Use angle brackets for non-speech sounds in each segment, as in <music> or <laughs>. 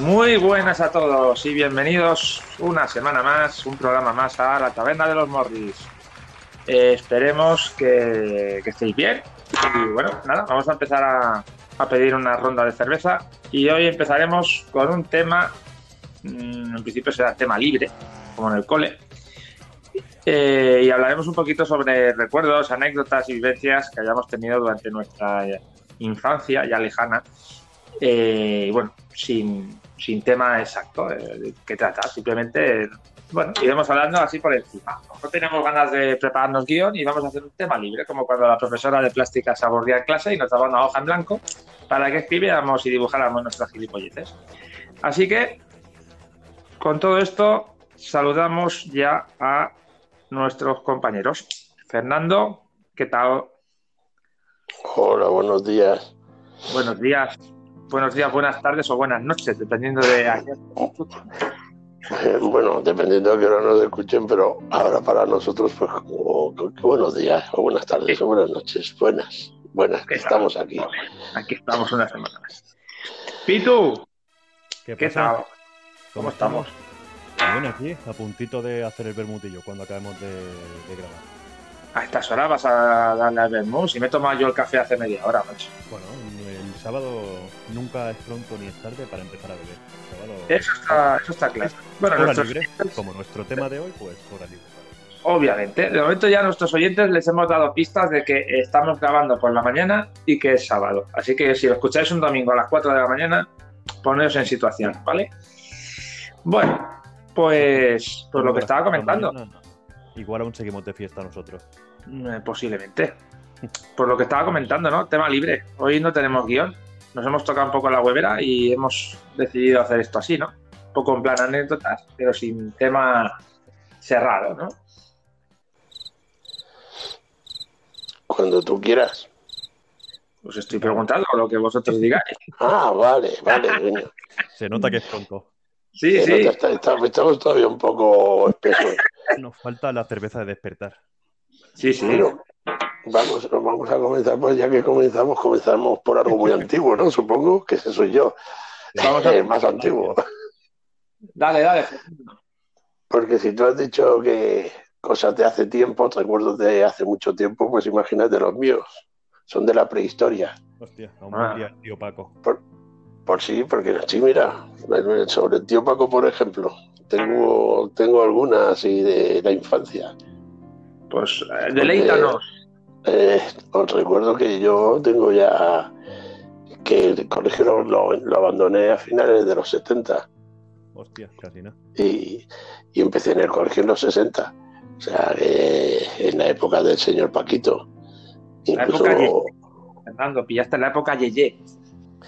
Muy buenas a todos y bienvenidos una semana más, un programa más a la Taberna de los Morris. Eh, esperemos que, estéis bien. Y bueno, nada, vamos a empezar a, a, pedir una ronda de cerveza. Y hoy empezaremos con un tema, mmm, en principio será tema libre, como en el cole. Eh, y hablaremos un poquito sobre recuerdos, anécdotas y vivencias que hayamos tenido durante nuestra infancia ya lejana. Eh, y bueno, sin, sin tema exacto eh, que trata, simplemente, bueno, iremos hablando así por encima. No tenemos ganas de prepararnos guion y vamos a hacer un tema libre, como cuando la profesora de plástica se aburría en clase y nos daba una hoja en blanco para que escribiéramos y dibujáramos nuestras gilipolleces. Así que, con todo esto, saludamos ya a nuestros compañeros. Fernando, ¿qué tal? Hola, buenos días. Buenos días. Buenos días, buenas tardes o buenas noches, dependiendo de a eh, Bueno, dependiendo de que hora nos escuchen, pero ahora para nosotros, pues, como, como buenos días, o buenas tardes, o buenas noches. Buenas, buenas, que estamos aquí. Aquí estamos una semana más. Pitu, ¿qué, ¿qué tal? ¿Cómo, ¿Cómo estamos? Bueno, aquí, a puntito de hacer el bermutillo cuando acabemos de, de grabar. A estas horas vas a darle al vermut. Si me he tomado yo el café hace media hora, macho. Bueno, sábado nunca es pronto ni es tarde para empezar a beber. Sábado... Eso, está, eso está claro. Bueno, hora libre, como nuestro tema de hoy, pues hora libre. Obviamente. De momento ya a nuestros oyentes les hemos dado pistas de que estamos grabando por la mañana y que es sábado. Así que si lo escucháis un domingo a las 4 de la mañana, poneos en situación, ¿vale? Bueno, pues, pues lo que estaba comentando. Igual aún seguimos de fiesta nosotros. Eh, posiblemente. Por lo que estaba comentando, ¿no? Tema libre. Hoy no tenemos guion. Nos hemos tocado un poco la huevera y hemos decidido hacer esto así, ¿no? Un poco en plan anécdotas, pero sin tema cerrado, ¿no? Cuando tú quieras. Os estoy preguntando lo que vosotros digáis. Ah, vale, vale. <laughs> Se nota que es pronto. Sí, Se sí. nota, está- está- estamos todavía un poco espesos. Nos falta la cerveza de despertar. Sí, sí. Bueno, vamos, vamos a comenzar, pues ya que comenzamos, comenzamos por algo muy <laughs> antiguo, ¿no? Supongo que ese soy yo. Vamos a- El más antiguo. <laughs> Dale, dale. Porque si tú has dicho que cosas de hace tiempo, recuerdos de hace mucho tiempo, pues imagínate los míos. Son de la prehistoria. Hostia, aún Ah. día, tío Paco. Por sí, porque sí, mira, sobre el tío Paco, por ejemplo, tengo, tengo algunas así de la infancia. Pues eh, deleítanos. Eh, os recuerdo que yo tengo ya que el colegio lo, lo- lo abandoné a finales de los 70 Hostia, casi nada. y, y empecé en el colegio en los 60. O sea, en la época del señor Paquito. La Incluso, época Fernando, pillaste la época Yeye.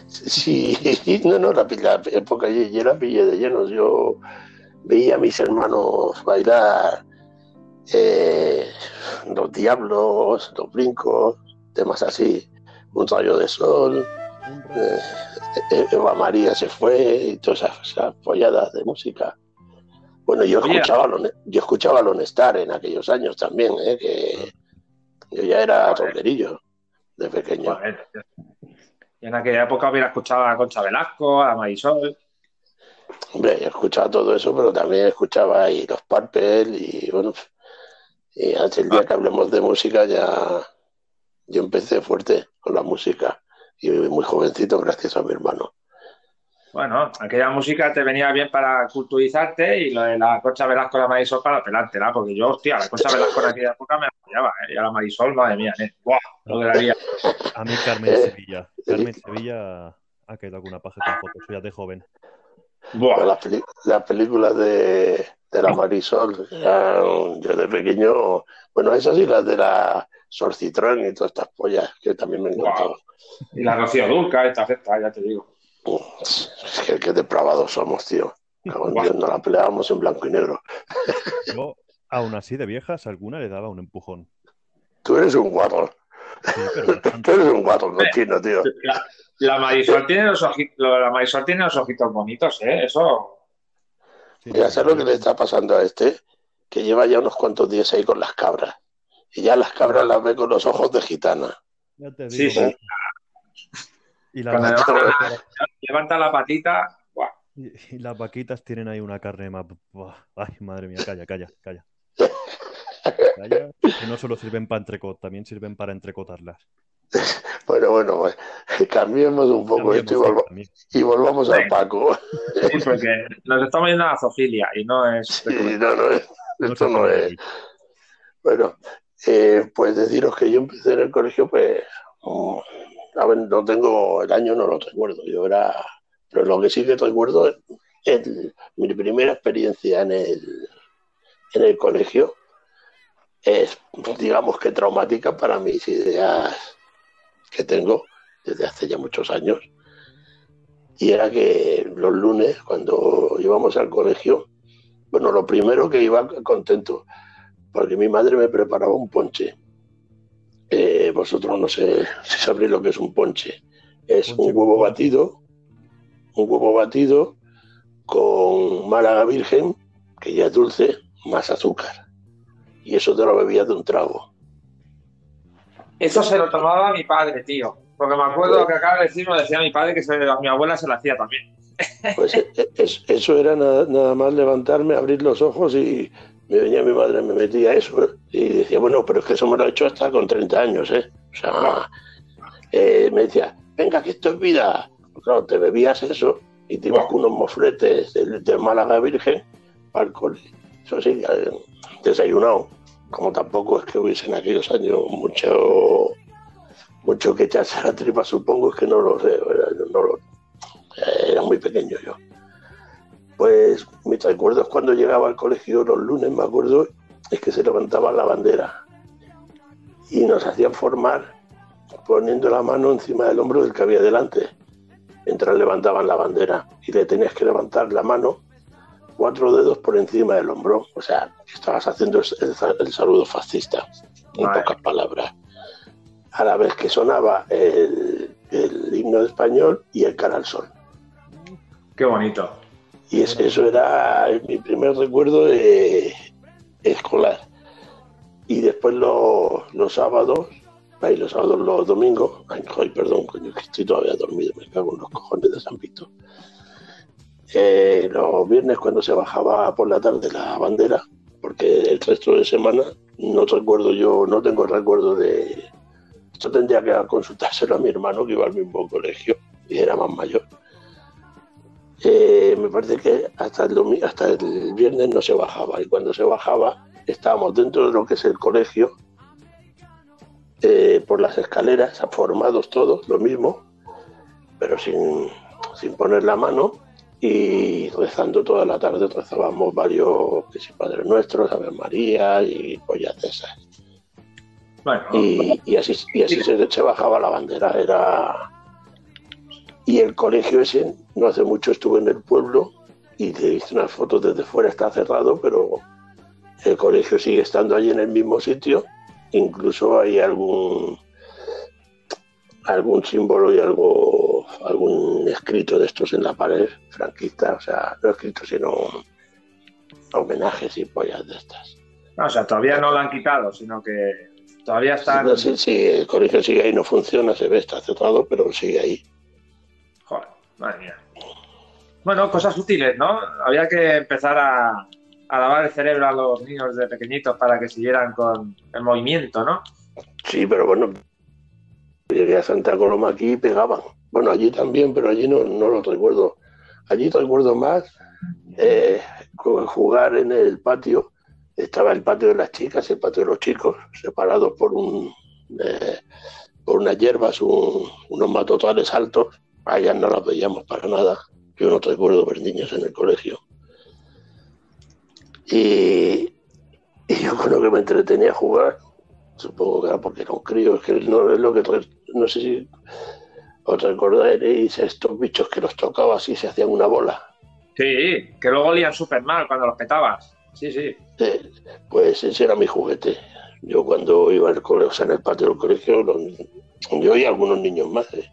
sí, <laughs> no, no, la, la época yo la pillé de llenos. Yo veía a mis hermanos bailar eh, los diablos, los brincos, temas así, un rayo de sol. Eh, eh, Eva María se fue y todas esas, esas folladas de música. Bueno, yo escuchaba, yo escuchaba a Lone Star en aquellos años también, ¿eh? que yo ya era rockerillo de pequeño. Y en aquella época hubiera escuchado a Concha Velasco, a Marisol. Hombre, yo escuchaba todo eso, pero también escuchaba ahí los Purple y bueno, y hasta el día que hablemos de música ya yo empecé fuerte con la música y muy jovencito gracias a mi hermano. Bueno, aquella música te venía bien para culturizarte y lo de la Concha Velasco y la Marisol para pelártela, porque yo, hostia, la Concha Velasco en aquella época me apoyaba, ¿eh? Y a la Marisol, madre mía, ¿eh? ¡Buah! Lo que daría. A mí Carmen Eh, Sevilla. Carmen Sevilla ha quedado alguna paja con fotos suyas de joven. Peli- las películas de, de la Marisol, yo de pequeño, bueno, esas y las de la Sorcitrón y todas estas pollas que también me encantaban. Y la Rocío Dulca, esta festa, ya te digo. Es que qué depravados somos, tío. Dios, nos la peleábamos en blanco y negro. Yo, aún así, de viejas, alguna le daba un empujón. Tú eres un guarro. Sí, pero <laughs> Tú eres un guarro cochino, tío. La, la Marisol tiene los ojitos, la Marisol tiene los ojitos bonitos, ¿eh? Eso. Sí, Mira, sí, ¿sabes lo que le está pasando a este? Que lleva ya unos cuantos días ahí con las cabras. Y ya las cabras las ve con los ojos de gitana. Ya te Sí, digo. sí. Y la Cuando levanta, levanta la patita, ¡buah! Y, las vaquitas tienen ahí una carne más. Ay, madre mía, calla, calla, calla. <laughs> Calla, que no solo sirven para entrecot, también sirven para entrecotarlas. <laughs> Bueno, bueno, <laughs> cambiemos un poco esto y, volvamos al Paco. Sí, porque nos estamos yendo a la zoofilia y no es. Sí, no, no es. Esto no, es. Bueno, eh, pues deciros que yo empecé en el colegio, pues. Mm, a ver, no tengo el año, no lo recuerdo. Yo era. Pero lo que sí que recuerdo es mi primera experiencia en el, en el colegio. Es, digamos que traumática para mis ideas que tengo desde hace ya muchos años. Y era que los lunes, cuando íbamos al colegio, bueno, lo primero que iba contento, porque mi madre me preparaba un ponche. Eh, vosotros no sé si sabréis lo que es un ponche. Es un huevo batido, un huevo batido con málaga virgen, que ya es dulce, más azúcar. Y eso te lo bebía de un trago. Eso se lo tomaba mi padre, tío. Porque me acuerdo lo que acaba de decir, me decía mi padre que a mi abuela se lo hacía también. Pues eh, eh, eso era nada, más levantarme, abrir los ojos y me venía mi madre, me metía eso. ¿eh? Y decía, bueno, pero es que eso me lo ha hecho hasta con 30 años, ¿eh? O sea, me decía, venga, que esto es vida. Pues claro, te bebías eso y te ibas con unos mofletes de, Málaga Virgen el cole. Eso sí, desayunado como tampoco es que hubiese en aquellos años mucho mucho que echarse a la tripa, supongo, es que no lo sé, no lo, era muy pequeño yo. Pues mis recuerdos cuando llegaba al colegio los lunes, me acuerdo, es que se levantaba la bandera y nos hacían formar poniendo la mano encima del hombro del que había delante, mientras levantaban la bandera y le tenías que levantar la mano cuatro dedos por encima del hombro. O sea, estabas haciendo el, saludo fascista, en pocas palabras. A la vez que sonaba el, himno de español y el cara al sol. Qué bonito. Y eso era mi primer recuerdo de escolar. Y después los, sábados, ay, los sábados, los domingos, ay, perdón, coño, que estoy todavía dormido, me cago en los cojones de San Víctor los viernes cuando se bajaba por la tarde la bandera, porque el resto de semana no recuerdo yo, no tengo recuerdo de... Esto tendría que consultárselo a mi hermano que iba al mismo colegio y era más mayor. Eh, me parece que hasta el, hasta el viernes no se bajaba y cuando se bajaba estábamos dentro de lo que es el colegio, eh, por las escaleras, formados todos, lo mismo, pero sin, sin poner la mano y rezando toda la tarde rezábamos varios que si Padre Nuestro, Ave María y pollas de esas. y, así, y así se, bajaba la bandera. Era y el colegio ese no hace mucho estuve en el pueblo y te hice unas fotos desde fuera, está cerrado, pero el colegio sigue estando allí en el mismo sitio. Incluso hay algún algún símbolo y algo, algún escrito de estos en la pared franquista, o sea, no escrito sino homenajes y pollas de estas. o sea, todavía no lo han quitado, sino que todavía está... Sí, sí, el colegio sigue ahí, no funciona, se ve, está cerrado, pero sigue ahí. Joder, madre mía. Bueno, cosas útiles, ¿no? Había que empezar a, a lavar el cerebro a los niños de pequeñitos para que siguieran con el movimiento, ¿no? Sí, pero bueno, Llegué a Santa Coloma aquí y pegaban. Bueno, allí también, pero allí no, no lo recuerdo. Allí recuerdo más eh, jugar en el patio. Estaba el patio de las chicas y el patio de los chicos, separados por un eh, por unas hierbas, unos matotales altos. Allá no las veíamos para nada. Yo no recuerdo ver niños en el colegio. Y, yo creo que me entretenía a jugar Supongo que era porque era crío, es que no es lo que no sé si os recordaréis estos bichos que los tocabas y se hacían una bola. Sí, que luego olían súper mal cuando los petabas. Sí, sí. pues ese era mi juguete. Yo cuando iba al colegio, o sea, en el patio del colegio, yo y algunos niños más, ¿eh?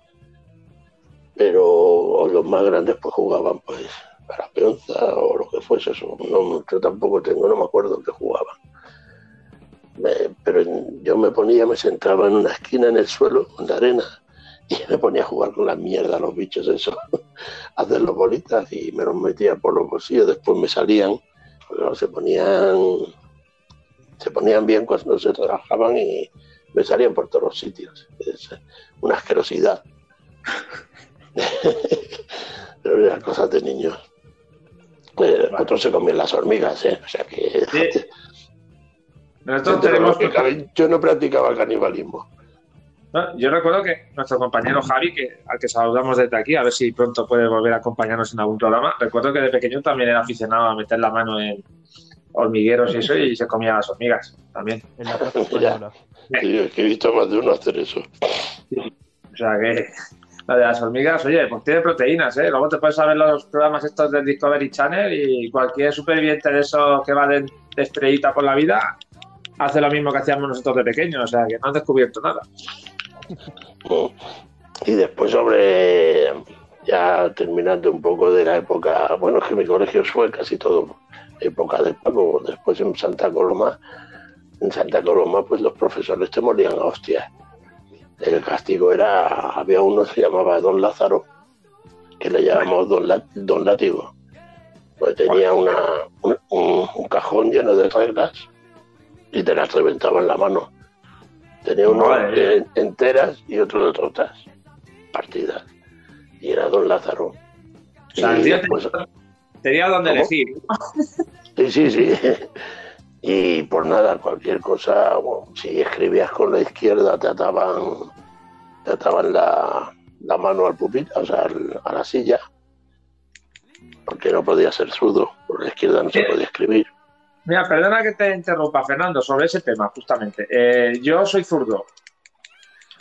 pero los más grandes pues jugaban pues a la peonza o lo que fuese eso. No, yo tampoco tengo, no me acuerdo que jugaban pero yo me ponía, me sentaba en una esquina en el suelo, con la arena, y me ponía a jugar con la mierda los bichos eso, a <laughs> hacer los bolitas y me los metía por los bolsillos, después me salían, se ponían se ponían bien cuando se trabajaban y me salían por todos los sitios. Es una asquerosidad. <laughs> Pero eran cosas de niños. Pues, otros se comían las hormigas, ¿eh? O sea que... <laughs> Yo no practicaba canibalismo. Yo recuerdo que nuestro compañero Javi, que, al que saludamos desde aquí, a ver si pronto puede volver a acompañarnos en algún programa, recuerdo que de pequeño también era aficionado a meter la mano en, hormigueros y eso, y se comía las hormigas también. En la <laughs> Sí, que he visto más de uno hacer eso. O sea que la de las hormigas, oye, pues tiene proteínas, ¿eh? Luego te puedes saber los programas estos del Discovery Channel y cualquier superviviente de eso que va de, estrellita por la vida hace lo mismo que hacíamos nosotros de pequeños, o sea que no has descubierto nada. Y después sobre, ya terminando un poco de la época, bueno, es que mi colegio fue casi todo época de pago. Después en Santa Coloma, en Santa Coloma, pues los profesores te morían a hostias. El castigo era, había uno que se llamaba Don Lázaro, que le llamamos Don, Don Latigo. Pues tenía una, un, cajón lleno de reglas y te las reventaba en la mano. Tenía uno enteras y otro de trotas, partidas. Y era Don Lázaro. Tenía donde elegir. <laughs> Sí, sí, sí. <laughs> Y por nada, cualquier cosa, si escribías con la izquierda te ataban, te ataban la, mano al pupitre, o sea, a la silla, porque no podía ser zurdo, por la izquierda no se podía escribir. Mira, perdona que te interrumpa, Fernando, sobre ese tema, justamente. Eh, yo soy zurdo,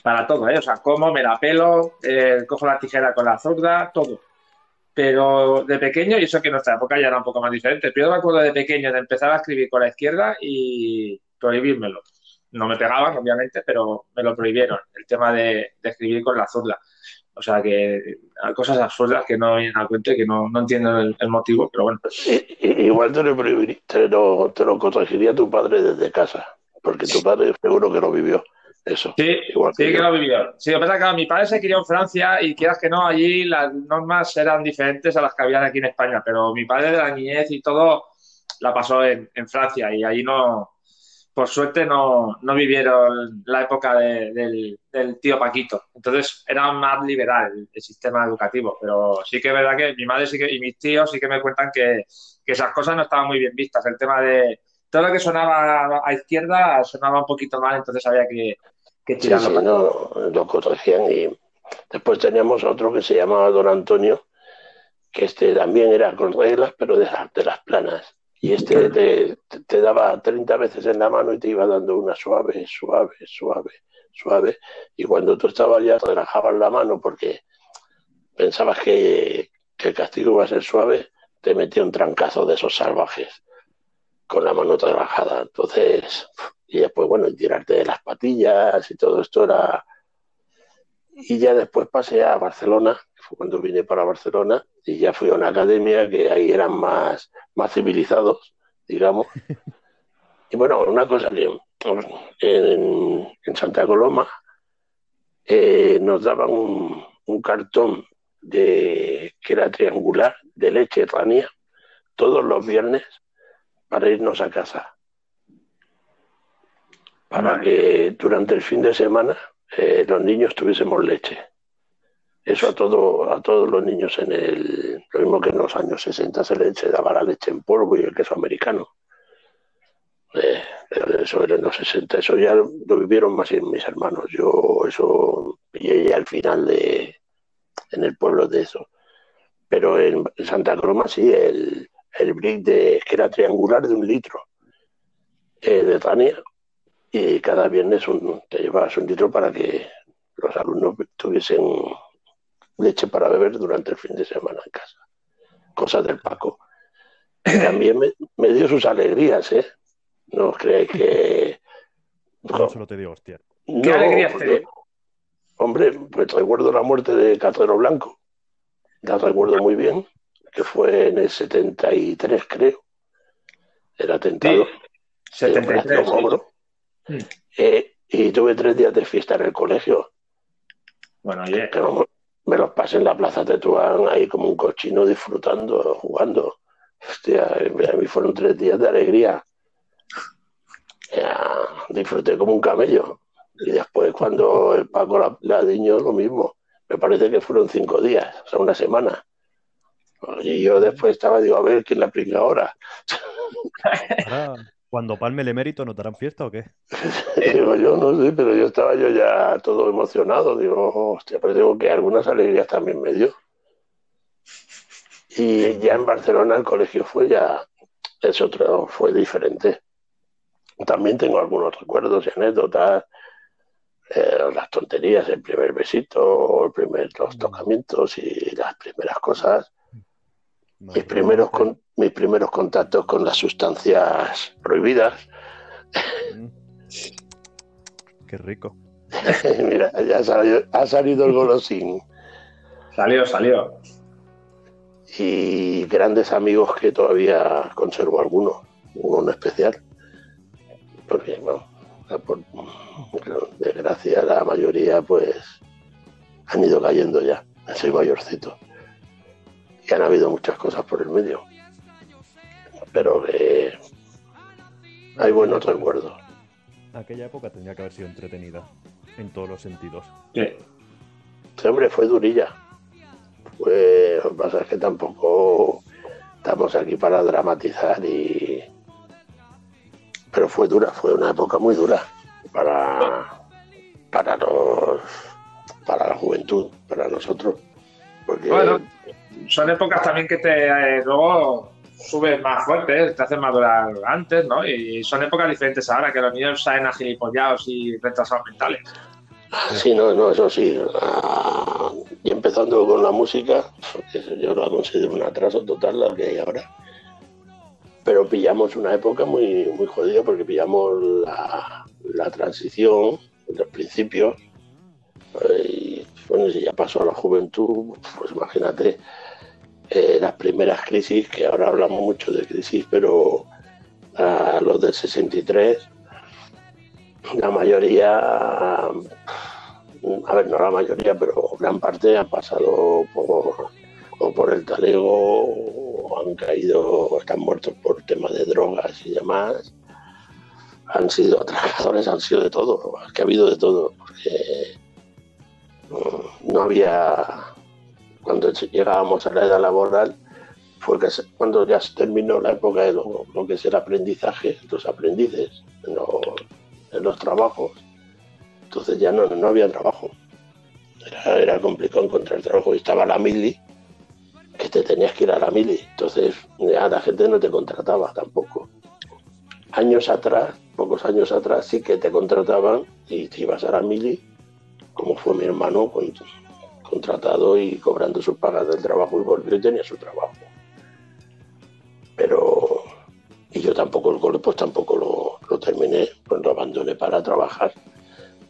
para todo, ¿eh? O sea, como, me la pelo, eh, cojo la tijera con la zurda, todo pero de pequeño, y eso que en nuestra época ya era un poco más diferente, pero yo me acuerdo de pequeño de empezar a escribir con la izquierda y prohibírmelo. No me pegaban, obviamente, pero me lo prohibieron, el tema de, escribir con la zurda. O sea que hay cosas absurdas que no vienen a cuento y que no, entiendo el, motivo, pero bueno. igual te lo, te lo, te lo corregiría tu padre desde casa, porque tu padre seguro que lo vivió. Eso. Sí, igual sí que, lo vivió. Sí, lo que pasa es que mi padre se crió en Francia y quieras que no, allí las normas eran diferentes a las que habían aquí en España, pero mi padre de la niñez y todo la pasó en, Francia y allí no, por suerte no, no vivieron la época del, tío Paquito. Entonces era más liberal el, sistema educativo, pero sí que es verdad que mi madre sí que, y mis tíos sí que me cuentan que, que esas cosas no estaban muy bien vistas. El tema de todo lo que sonaba a izquierda sonaba un poquito mal, entonces había que, que Sí, no, lo corregían y después teníamos otro que se llamaba Don Antonio, que este también era con reglas, pero de, las planas. Y este te, daba 30 veces en la mano y te iba dando una suave, suave, suave, suave. Y cuando tú estabas ya, relajabas la mano porque pensabas que, que el castigo iba a ser suave, te metía un trancazo de esos salvajes con la mano trabajada. Entonces, y después, bueno, tirarte de las patillas y todo esto era... Y ya después pasé a Barcelona, fue cuando vine para Barcelona, y ya fui a una academia que ahí eran más, más civilizados, digamos. <laughs> Y bueno, una cosa en, en Santa Coloma eh, nos daban un, un, cartón de, que era triangular de leche ranía todos los viernes para irnos a casa para que durante el fin de semana eh, los niños tuviésemos leche. Eso a, todo, a todos los niños en el... Lo mismo que en los años 60 se le daba la leche en polvo y el queso americano. Eh, eso era en los 60, eso ya lo vivieron más mis hermanos. Yo eso pillé al final de... en el pueblo de eso. Pero en, Santa Croma sí, el, el brick de, que era triangular de un litro eh, de Tania y cada viernes te llevabas un litro para que los alumnos tuviesen leche para beber durante el fin de semana en casa. Cosas del Paco. También me, dio sus alegrías, ¿eh? No os creáis que... <laughs> No, solo te dio hostia. ¿Qué alegrías te Hombre, pues recuerdo la muerte de Catero Blanco. La recuerdo muy bien, que fue en el 73, creo. Era atentado. Sí, 73. Eh, y tuve tres días de fiesta en el colegio. Bueno, oye, me los pasé en la plaza Tetuán ahí como un cochino disfrutando, jugando. Hostia, a mí fueron tres días de alegría. Ya, disfruté como un camello. Y después cuando el Paco la, la diño, lo mismo. Me parece que fueron cinco días, o sea, una semana. Y yo después estaba, digo, a ver quién la ahora. <laughs> Ahora, cuando palme el emérito, ¿no te harán fiesta o qué? <laughs> Digo, yo no sé, pero yo estaba yo ya todo emocionado. Digo, hostia, pero digo que algunas alegrías también me dio. Y ya en Barcelona el colegio fue ya, es otro, fue diferente. También tengo algunos recuerdos y anécdotas, eh, las tonterías, el primer besito, el primer, los tocamientos y las primeras cosas. Mis primeros, con- mis primeros contactos con las sustancias prohibidas. Qué rico. <laughs> Mira, ya ha salido, ha salido el golosín. salió, salió. Y grandes amigos que todavía conservo algunos, uno en especial. Porque, bueno, por desgracia la mayoría pues han ido cayendo ya. Soy mayorcito. Y han habido muchas cosas por el medio. Pero que hay buenos recuerdos. Aquella época tendría que haber sido entretenida en todos los sentidos. Sí. Este hombre fue durilla. Pues lo que pasa es que tampoco estamos aquí para dramatizar y. Pero fue dura, fue una época muy dura para, para los para la juventud, para nosotros. Porque Bueno. Son épocas también que te eh, luego subes más fuerte, te hacen madurar antes, ¿no? Y son épocas diferentes ahora, que los niños salen agilipollados y retrasados mentales. Sí, no, no, eso sí. Ah, y empezando con la música, eso yo lo considero un atraso total la que hay ahora. Pero pillamos una época muy, muy jodida porque pillamos la, la transición, los principios. eh, Y bueno, si ya pasó a la juventud, pues imagínate eh, las primeras crisis, que ahora hablamos mucho de crisis, pero a los del 63, la mayoría a ver, no la mayoría, pero gran parte han pasado por, o por el talego, o han caído, o están muertos por temas de drogas y demás. Han sido atracadores, han sido de todo, que ha habido de todo, porque mm, no había, cuando llegábamos a la edad laboral, fue cuando ya se terminó la época de lo, que es el aprendizaje, los aprendices en los trabajos entonces ya no, no había trabajo. Era, era complicado encontrar trabajo. Y estaba la mili, que te tenías que ir a la mili. Entonces ya la gente no te contrataba tampoco. Años atrás, pocos años atrás, sí que te contrataban y te ibas a la mili, como fue mi hermano, con- contratado y cobrando sus pagas del trabajo y volvió y tenía su trabajo. Pero, y yo tampoco el cole, pues tampoco lo, lo terminé, pues lo abandoné para trabajar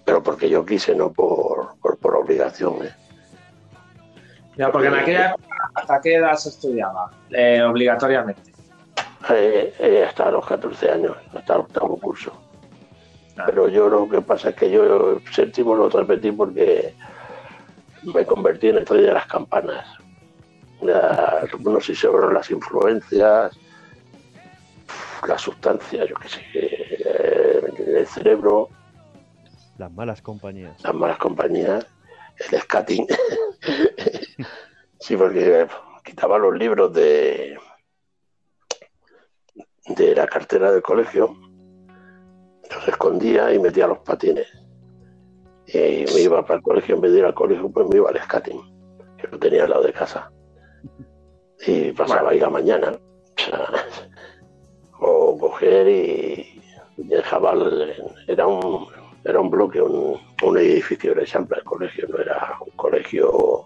pero porque yo quise, no por, por, por obligación. ¿eh? Ya, porque en aquella época, ¿hasta qué edad se estudiaba? Eh, obligatoriamente. Eh, eh, hasta los 14 años, hasta el octavo curso. Pero yo lo que pasa es que yo séptimo lo repetí porque me convertí en el rey de las campanas. Ya, no sé si fueron las influencias, las sustancias, yo qué sé, eh, el cerebro, Las malas compañías. las malas compañías, el skating. <laughs> sí, porque quitaba los libros de, de la cartera del colegio, los escondía y metía los patines. Y me iba para el colegio, en vez de ir al colegio, pues me iba al skating, que lo tenía al lado de casa. Y pasaba ahí la mañana. O, sea, <laughs> o coger y dejaba, el- era un, era un bloque, un, un edificio de ejemplo el colegio, no era un colegio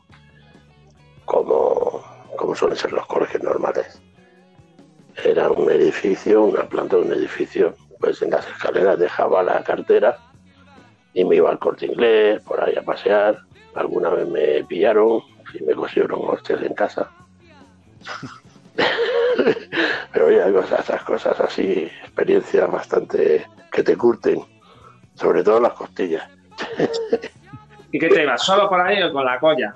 como, como suelen ser los colegios normales. Era un edificio, una planta de un edificio, pues en las escaleras dejaba la cartera y me iba al corte inglés, por ahí a pasear. Alguna vez me pillaron y me cosieron hostias en casa. <laughs> Pero ya cosas, esas cosas así, experiencias bastante que te curten, sobre todo las costillas. <laughs> ¿Y qué te ibas? ¿Solo por ahí o con la colla?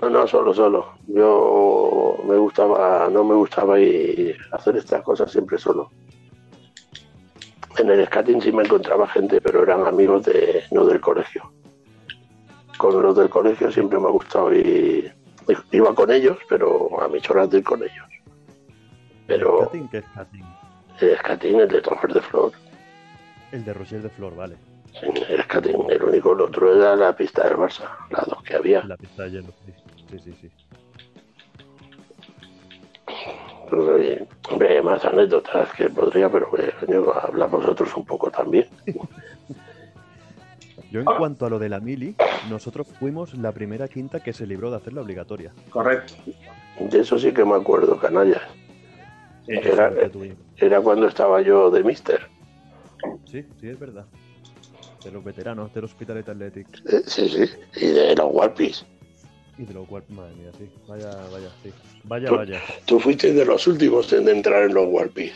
No, no, solo, solo. Yo me gustaba, no me gustaba ir a hacer estas cosas siempre solo. En el skating sí me encontraba gente, pero eran amigos de, no del colegio. Con los del colegio siempre me ha gustado ir. Iba con ellos, pero a mis horas de ir con ellos. Pero ¿Skating? ¿Qué skating? el skating, el de Trofers de Flor, El de Roger de Flor, vale. sí, el skating, el único, el otro era la pista del Barça, las dos que había. La pista de hielo, sí. Sí, sí, sí. Eh, Hombre, más anécdotas que podría, pero eh, habla vosotros un poco también. Yo en cuanto a lo de la mili, nosotros fuimos la primera quinta que se libró de hacer la obligatoria. Correcto. De eso sí que me acuerdo, canallas. Sí. Era, era cuando estaba yo de Mister. Sí, sí, es verdad. De los veteranos del Hospitalet Athletic Eh, Sí, sí. Y de los Warpis. Y de los cual, madre mía, sí. Vaya, vaya, sí. Vaya, Tú- vaya. Tú fuiste de los últimos en entrar en los Warpis.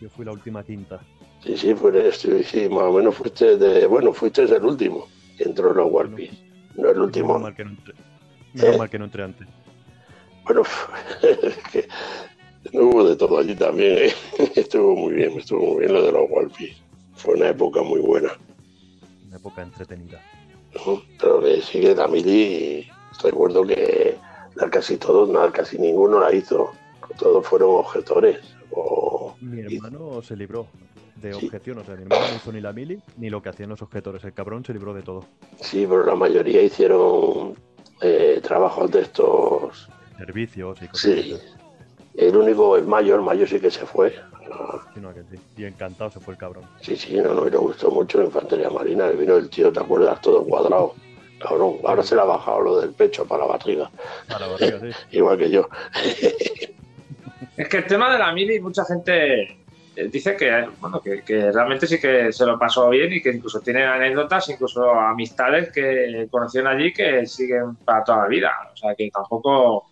Yo fui la última quinta. Sí, sí, fue, sí, sí, más o menos fuiste de. Bueno, fuiste el último que entró en los Warpis. No el Menos último. mal que no entré, menos ¿Eh? mal que no entré antes. Bueno, es <laughs> que no hubo de todo allí también. ¿eh? <laughs> Estuvo muy bien, estuvo muy bien lo de los Warpis. Fue una época muy buena. Una época entretenida. Pero que sigue la mili. Recuerdo que casi todos, nada, casi ninguno la hizo. Todos fueron objetores. O, Mi y- hermano se libró de Sí. objeción. O sea, mi hermano no hizo ni la mili ni lo que hacían los objetores. El cabrón se libró de todo. sí, pero la mayoría hicieron eh, trabajos de estos. Servicios y cosas Sí. El único, el mayor, el mayor sí que se fue. Sí, no, que sí. Y encantado se fue el cabrón. Sí, sí, no, no, y le gustó mucho la infantería marina. vino el tío, ¿te acuerdas? Todo cuadrado. Cabrón, ahora se le ha bajado lo del pecho para la barriga, Para la barriga, sí. <laughs> igual que yo. Es que el tema de la mili, mucha gente eh, dice que, bueno, que, que realmente sí que se lo pasó bien y que incluso tienen anécdotas, incluso amistades que conocieron allí que siguen para toda la vida. O sea, que tampoco,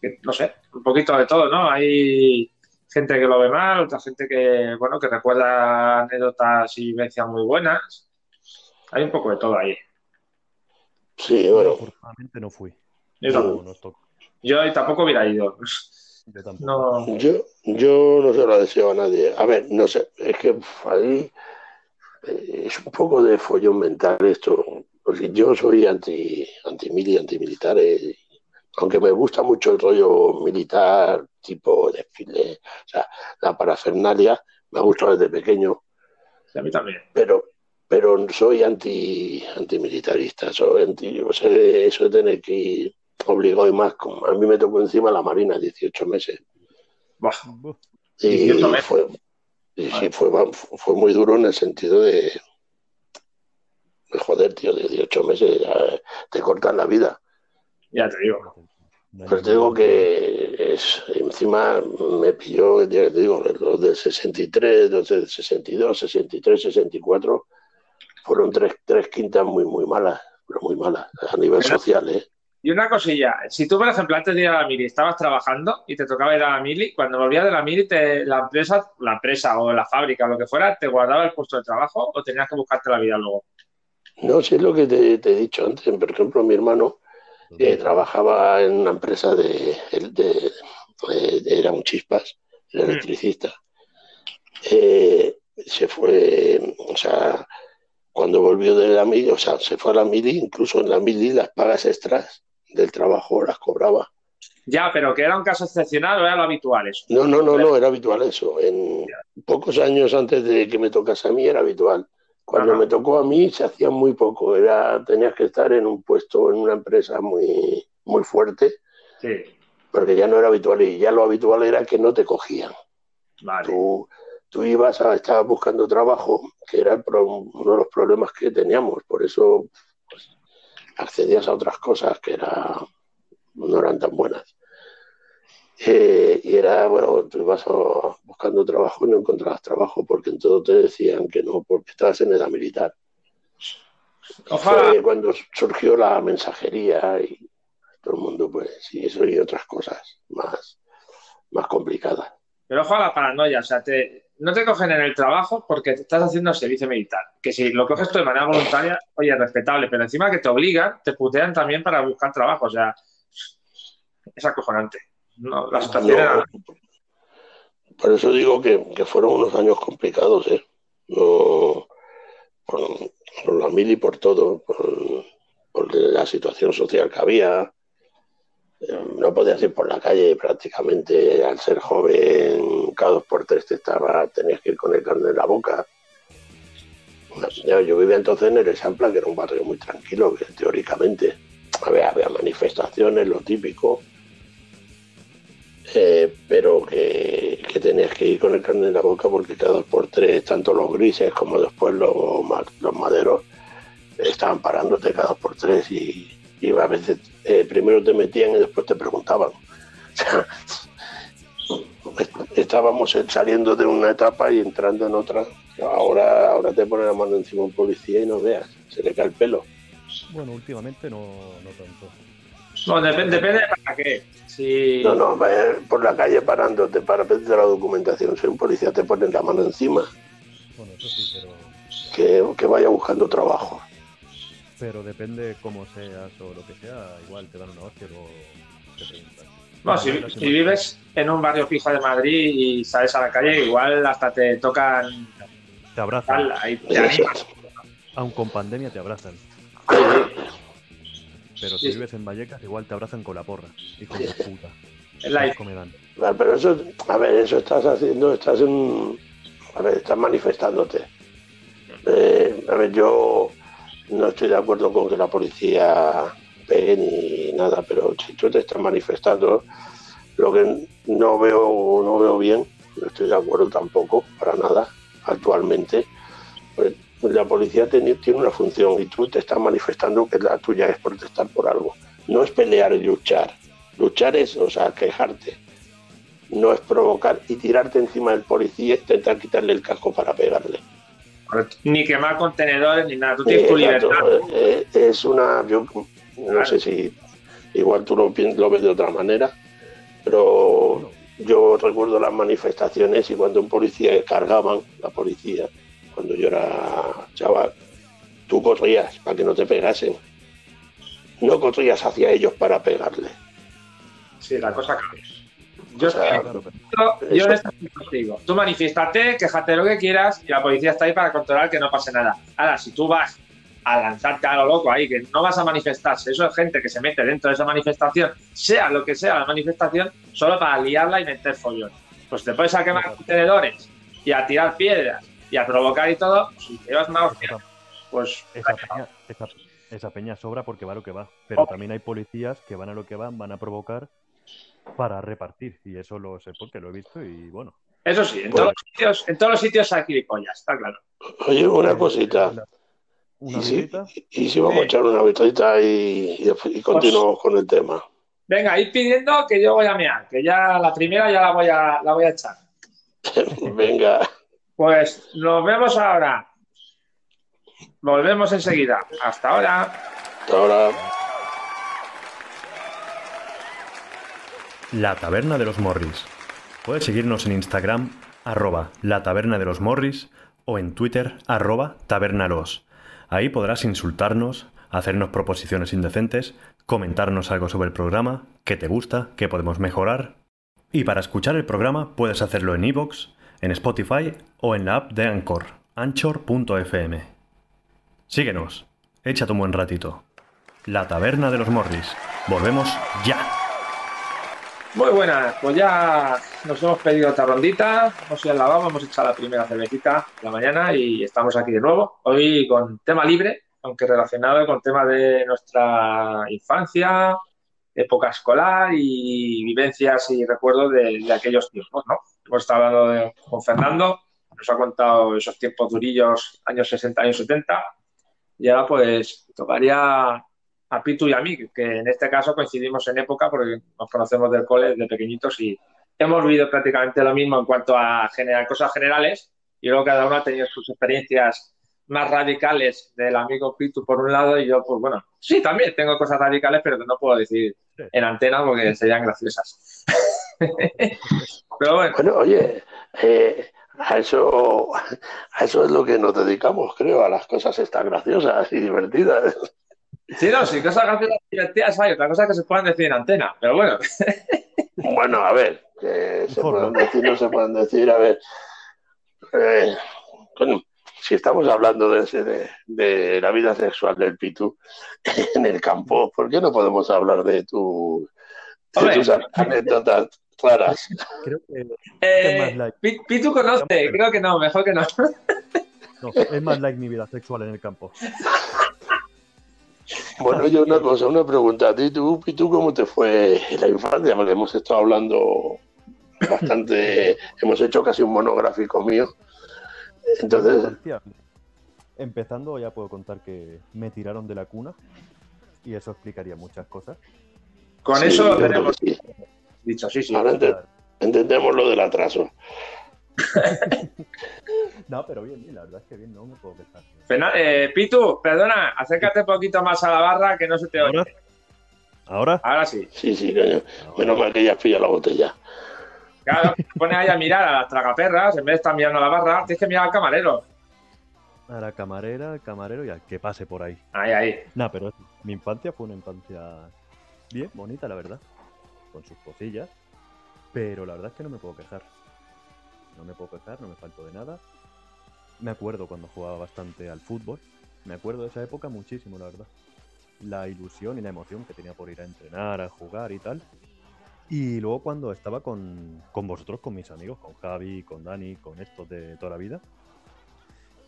que, no sé, un poquito de todo, ¿no? Hay gente que lo ve mal, otra gente que, bueno, que recuerda anécdotas y vivencias muy buenas. Hay un poco de todo ahí. Sí, bueno, Afortunadamente no fui. Yo, No tocó. yo tampoco hubiera ido. Yo tampoco. No, yo, yo no se lo deseo a nadie. A ver, no sé, es que ahí eh, es un poco de follón mental esto. Porque yo soy anti, anti-mili, anti-militar. eh, aunque me gusta mucho el rollo militar, tipo desfile, o sea, la parafernalia, me ha gustado desde pequeño. sí, a mí también. pero pero soy anti antimilitarista soy anti o sea, eso de tener que ir obligado y más como a mí me tocó encima la marina 18 meses. Buf, y 18 meses. fue y sí, fue, fue muy duro en el sentido de, de joder tío de 18 meses ya te cortan la vida. Ya te digo. pero te digo que es, encima me pilló, ya te digo, los del 63, los del 62, 63, 64, fueron tres, tres quintas muy, muy malas, pero muy malas, a nivel Pero- social, ¿eh? Y una cosilla, si tú, por ejemplo, antes de ir a la mili estabas trabajando y te tocaba ir a la mili, cuando volvías de la mili, te, la empresa, la empresa o la fábrica o lo que fuera, te guardaba el puesto de trabajo o tenías que buscarte la vida luego. No sé lo que te, te he dicho antes, por ejemplo, mi hermano eh, trabajaba en una empresa de, de- de- era un chispas, era Mm. electricista. Eh, se fue, o sea, volvió de la mili, o sea, se fue a la mili, incluso en la mili las pagas extras del trabajo las cobraba. Ya, pero que era un caso excepcional o era lo habitual eso. No, no, no, no, era habitual eso. En pocos años antes de que me tocase a mí era habitual. Cuando Ajá. me tocó a mí se hacía muy poco. Era, tenías que estar en un puesto, en una empresa muy, muy fuerte, Sí, porque ya no era habitual y ya lo habitual era que no te cogían. vale. Tú, tú ibas a, estabas buscando trabajo, que era pro- uno de los problemas que teníamos. Por eso pues, accedías a otras cosas que era, no eran tan buenas. Eh, y era, bueno, tú ibas a- buscando trabajo y no encontrabas trabajo porque en todo te decían que no, porque estabas en edad militar. Ojalá, Fue cuando surgió la mensajería y todo el mundo, pues, y eso y otras cosas más, más complicadas. Pero ojo a la paranoia, o sea, te, no te cogen en el trabajo porque te estás haciendo servicio militar. Que si lo coges tú de manera voluntaria, oye, respetable, pero encima que te obligan, te putean también para buscar trabajo, o sea, es acojonante. No, la situación No, era- por eso digo que, que fueron unos años complicados, ¿eh? No, por, por la mil y por todo, por, por la situación social que había. Eh, No podías ir por la calle prácticamente al ser joven, cada dos por tres te estaba, tenías que ir con el carne en la boca. Yo, vivía entonces en el Esampla, que era un barrio muy tranquilo, que teóricamente había, manifestaciones, lo típico, eh, pero que, que tenías que ir con el carne en la boca porque cada dos por tres, tanto los grises como después los, los maderos, estaban parándote cada dos por tres y, y a veces eh, primero te metían y después te preguntaban. <laughs> Estábamos saliendo de una etapa y entrando en otra. Ahora, ahora te pone la mano encima un policía y no veas, se le cae el pelo. Bueno, últimamente no, no tanto. Bueno, depende, depende de para qué. Si... No, no, vaya por la calle parándote para pedirte la documentación. Si un policía te pone la mano encima, Bueno, eso sí, pero, que, que vaya buscando trabajo. pero depende cómo seas o lo que sea, igual te dan una hostia o te preguntan. No, si, si vives en un barrio fijo de Madrid y sales a la calle, igual hasta te tocan Te abrazan. ahí te. Aun con pandemia te abrazan. Pero si Sí. vives en Vallecas, igual te abrazan con la porra. Y con la puta. Es. Claro, Pero eso, a ver, eso estás haciendo, estás en, a ver, estás manifestándote. Eh, a ver, yo no estoy de acuerdo con que la policía pegue ni nada, pero si tú te estás manifestando, lo que no veo, no veo bien, no estoy de acuerdo tampoco, para nada, actualmente. Pues, la policía tiene, tiene una función y tú te estás manifestando que la tuya es protestar por algo. No es pelear y luchar. Luchar es, o sea, quejarte. No es provocar y tirarte encima del policía e intentar quitarle el casco para pegarle. Ni quemar contenedores ni nada. Tú tienes tu Eh, libertad. eh, es una, yo no sé si igual tú lo, lo ves de otra manera, pero yo recuerdo las manifestaciones y cuando un policía cargaban, la policía, cuando yo era chaval, tú corrías para que no te pegasen. No corrías hacia ellos para pegarle. Sí, la cosa cambia. Yo, O sea, Claro, pero- yo te digo, tú manifiéstate, quejate lo que quieras y la policía está ahí para controlar que no pase nada. Ahora, si tú vas a lanzarte a lo loco ahí, que no vas a manifestarse, eso es gente que se mete dentro de esa manifestación, sea lo que sea la manifestación, solo para liarla y meter follón. Pues te puedes a quemar contenedores y a tirar piedras y a provocar y todo, si te llevas una hostia, pues esa, peña, esa, esa peña sobra porque va a lo que va. Pero Oh. también hay policías que van a lo que van, van a provocar para repartir. Y eso lo sé porque lo he visto y bueno. eso sí, en todos los sitios, en todos los sitios hay gilipollas, está claro. Oye, una cosita. Una, Y si, birrita, y si vamos Sí. a echar una vitrita y, y, y continuamos con el tema. Venga, ir pidiendo que yo voy a mear, que ya la primera ya la voy a, la voy a echar. <laughs> Venga, Pues nos vemos ahora. Volvemos enseguida. Hasta ahora. hasta ahora. La Taberna de los Morris. Puedes seguirnos en Instagram, arroba la Taberna de los Morris, o en Twitter, arroba tabernalos. Ahí podrás insultarnos, hacernos proposiciones indecentes, comentarnos algo sobre el programa, qué te gusta, qué podemos mejorar. Y para escuchar el programa puedes hacerlo en iVoox, en Spotify o en la app de Anchor, anchor.fm. Síguenos, échate un buen ratito. La Taberna de los Morris. Volvemos ya. Muy buenas. Pues ya nos hemos pedido otra rondita. Hemos ido al lavabo, hemos echado la primera cervecita de la mañana y estamos aquí de nuevo. Hoy con tema libre, aunque relacionado con tema de nuestra infancia, época escolar y vivencias y recuerdos de, de aquellos tiempos, ¿no? Hemos estado hablando de- con Fernando, nos ha contado esos tiempos durillos, años 60, años 70, y ahora pues tocaría a Pitu y a mí, que en este caso coincidimos en época porque nos conocemos del cole de pequeñitos y hemos vivido prácticamente lo mismo en cuanto a generar cosas generales y luego cada uno ha tenido sus experiencias más radicales del amigo Pitu por un lado y yo pues bueno, sí también tengo cosas radicales pero que no puedo decir en antena porque serían graciosas. <laughs> Pero bueno, Bueno, oye, eh, a eso, a eso es lo que nos dedicamos, creo, a las cosas estas graciosas y divertidas. Sí, no, sí, cosas graciosas divertidas hay, otra cosa es que se puedan decir en antena, pero bueno. Bueno, a ver, que se pueden ¿no? decir, no se pueden decir, a ver. eh, coño, si estamos hablando de, ese- de, de la vida sexual del Pitu <laughs> en el campo, ¿por qué no podemos hablar de, tu, de tus anécdotas raras? Creo que es Eh, más like, Pi- Pitu conoce, creo que no, mejor que no. no, es más like mi vida sexual en el campo. <laughs> Bueno, yo una cosa, una pregunta. ¿A ti, tú, Pitu, cómo te fue la infancia? Porque hemos estado hablando bastante, <laughs> hemos hecho casi un monográfico mío. Entonces. Empezando, ya puedo contar que me tiraron de la cuna y eso explicaría muchas cosas. Con sí, eso tenemos sí. dicho, sí, sí. Ahora ente- entendemos lo del atraso. <laughs> No, pero bien, bien, la verdad es que bien, no me puedo quejar. Eh, Pitu, perdona, acércate un poquito más a la barra que no se te oye. ¿Ahora? ¿Ahora? Ahora sí. Sí, sí, coño. Menos mal que ya has pillado la botella. Claro, te pones ahí a mirar a las tragaperras, en vez de estar mirando a la barra, tienes que mirar al camarero. A la camarera, al camarero y al que pase por ahí. Ahí, ahí. Nah, pero mi infancia fue una infancia bien, bonita, la verdad. Con sus cosillas. Pero la verdad es que no me puedo quejar. No me puedo quejar, no me falto de nada. Me acuerdo cuando jugaba bastante al fútbol. Me acuerdo de esa época muchísimo, la verdad. La ilusión y la emoción que tenía por ir a entrenar, a jugar y tal. Y luego cuando estaba con, con vosotros, con mis amigos, con Javi, con Dani, con estos de toda la vida.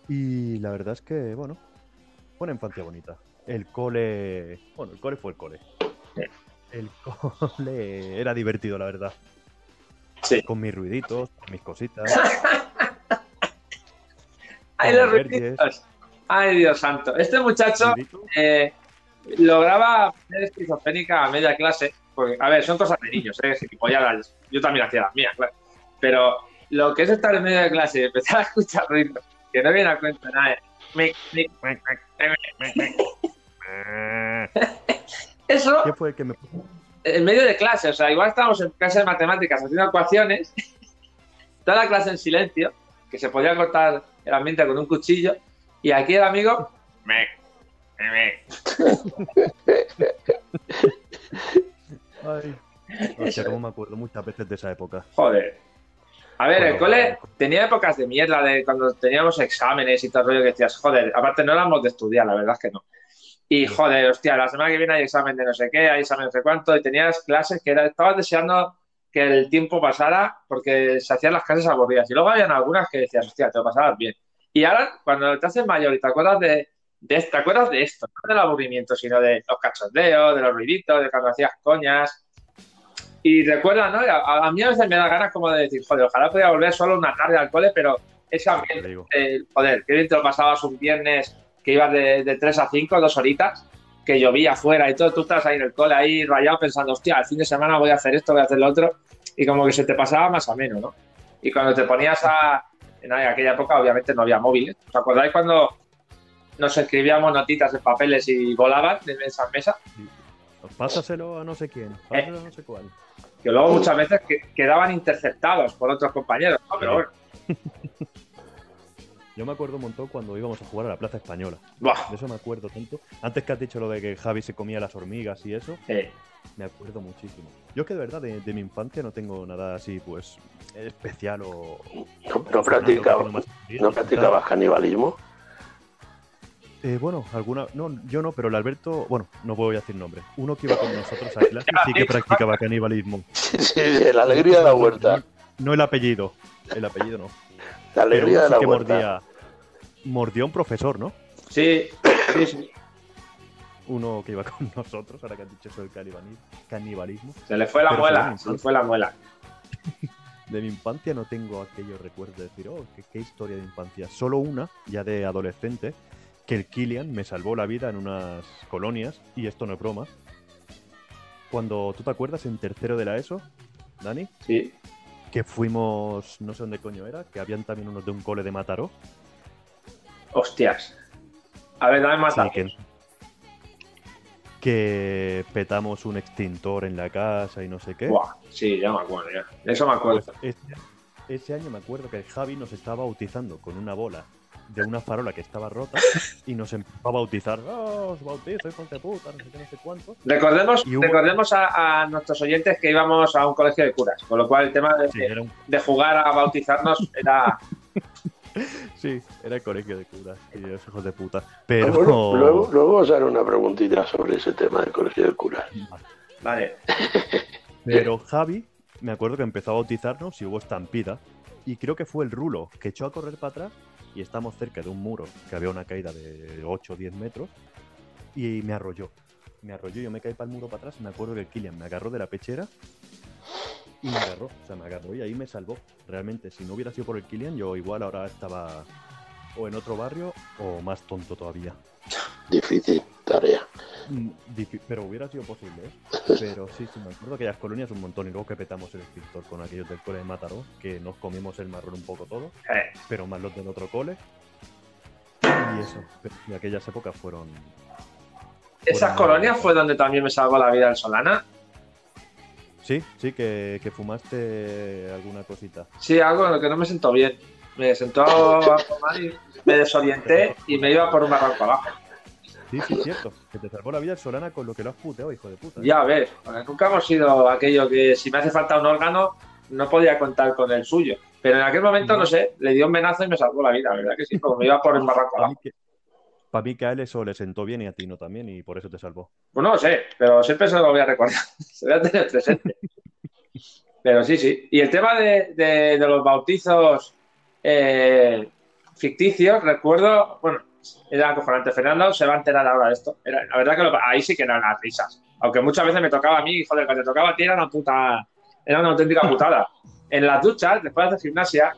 Y la verdad es que, bueno, fue una infancia bonita. El cole. Bueno, el cole fue el cole. El <laughs> cole era divertido, la verdad. Sí. Con mis ruiditos, mis cositas. <laughs> ¡Ay, los ruiditos! ¡Ay, Dios santo! Este muchacho eh, lograba tener esquizofrénica a media clase. Porque, a ver, son cosas de niños, ¿eh? Gilipolladas. Yo también hacía las mías, claro. Pero lo que es estar en medio de clase y empezar a escuchar ruidos que no viene a cuenta nada. Eso ¿Quién fue el que me puso? En medio de clase, o sea, igual estábamos en clase de matemáticas haciendo ecuaciones, <laughs> toda la clase en silencio, que se podía cortar el ambiente con un cuchillo, y aquí el amigo, me, me, <laughs> Ay. Me acuerdo muchas veces de esa época. joder. A ver, el Bueno, cole bueno. tenía épocas de mierda de cuando teníamos exámenes y todo el rollo que decías, joder, aparte no éramos de estudiar, la verdad es que no. Y joder, hostia, la semana que viene hay examen de no sé qué, hay examen de no sé cuánto, y tenías clases que era, estabas deseando que el tiempo pasara porque se hacían las clases aburridas. Y luego habían algunas que decías, hostia, te lo pasabas bien. Y ahora, cuando te haces mayor y te acuerdas de, de, te acuerdas de esto, no del aburrimiento, sino de los cachondeos, de los ruiditos, de cuando hacías coñas. Y recuerda, ¿no? A, a mí a veces me da ganas como de decir, joder, ojalá pudiera volver solo una tarde al cole, pero ese Te ambiente, eh, joder, qué bien te lo pasabas un viernes que ibas de, de 3 a 5, dos horitas, que llovía afuera y todo, tú estás ahí en el cole ahí rayado pensando, hostia, el fin de semana voy a hacer esto, voy a hacer lo otro, y como que se te pasaba más a menos, ¿no? Y cuando te ponías a... En aquella época obviamente no había móviles. ¿Os acordáis cuando nos escribíamos notitas en papeles y volaban de mesa en mesa? Pásaselo a no sé quién, pásaselo a no sé cuál. Que luego muchas veces que- quedaban interceptados por otros compañeros, ¿no? Pero bueno, <laughs> Yo me acuerdo un montón cuando íbamos a jugar a la Plaza Española. buah, De eso me acuerdo tanto. Antes que has dicho lo de que Javi se comía las hormigas y eso, eh, me acuerdo muchísimo. Yo es que de verdad de, de mi infancia no tengo nada así, pues, especial o... No, no practicaba- ¿No practicabas canibalismo? Eh, bueno, alguna... No, yo no, pero el Alberto... Bueno, no voy a decir nombre. Uno que iba con nosotros a clase sí que <laughs> practicaba canibalismo. Sí, sí, la alegría de la huerta. No el apellido. El apellido no. La alegría de la que huerta. mordía... Mordió a un profesor, ¿no? sí, sí, sí. Uno que iba <laughs> con nosotros, ahora que has dicho eso del canibali- canibalismo. Se le fue la Pero muela, se le fue la muela. <laughs> De mi infancia no tengo aquellos recuerdos de decir, oh, qué, qué historia de infancia. Solo una, ya de adolescente, que el Kilian me salvó la vida en unas colonias, y esto no es broma. Cuando tú te acuerdas en tercero de la ESO, Dani, Sí. Que fuimos, no sé dónde coño era, que habían también unos de un cole de Mataró. Hostias. A ver, dame más Sí, que, que petamos un extintor en la casa y no sé qué. Buah, sí, ya me acuerdo, ya. Eso me acuerdo. Pues ese, ese año me acuerdo que Javi nos estaba bautizando con una bola de una farola que estaba rota y nos empezó a bautizar. ¡Oh, os bautizo, hijos de puta! No sé qué, no sé cuánto. Recordemos, hubo- recordemos a, a nuestros oyentes que íbamos a un colegio de curas, con lo cual el tema de, Sí, era, un- de jugar a bautizarnos era. <laughs> sí, era el colegio de curas y los hijos de puta. Ah, Pero. bueno, luego, luego os haré una preguntita sobre ese tema del colegio de curas. Vale. <laughs> Pero Javi, me acuerdo que empezó a bautizarnos y hubo estampida. Y creo que fue el rulo que echó a correr para atrás y estamos cerca de un muro que había una caída de 8 o 10 metros y me arrolló. Me arrolló, yo me caí para el muro para atrás y me acuerdo que Killian me agarró de la pechera y me agarró. O sea, me agarró y ahí me salvó. Realmente, si no hubiera sido por el Killian, yo igual ahora estaba o en otro barrio o más tonto todavía. Difícil Pero hubiera sido posible, ¿eh? <laughs> Pero sí, sí, me acuerdo aquellas colonias un montón y luego que petamos el extintor con aquellos del cole de Mataró, que nos comimos el marrón un poco todo, pero más los del otro cole. Y eso, sí, aquellas épocas fueron... Esas colonias fue donde también me salvó la vida el Solana. Sí, sí, que, que fumaste alguna cosita. Sí, algo en lo que no me sentó bien. Me sentó algo mal y me desorienté y me iba por un barranco abajo. Sí, sí, cierto, que te salvó la vida el Solana con lo que lo has puteado, hijo de puta. ¿eh? Ya ves, porque nunca hemos sido aquello que si me hace falta un órgano no podía contar con el suyo. Pero en aquel momento, no sé, le dio un venazo y me salvó la vida, ¿verdad que sí? Porque me iba por el barranco Para mí, abajo. que, para mí que a él eso le sentó bien y a ti no también, y por eso te salvó. Pues no lo sé, pero siempre se lo voy a recordar. <laughs> Se voy a tener presente. Pero sí, sí. Y el tema de, de- de los bautizos eh, ficticios, recuerdo, bueno, era acojonante. Fernando se va a enterar ahora de esto. Era- la verdad que lo- ahí sí que eran las risas. Aunque muchas veces me tocaba a mí, joder, cuando te tocaba a ti era una puta, era una auténtica putada. En las duchas, después de hacer gimnasia,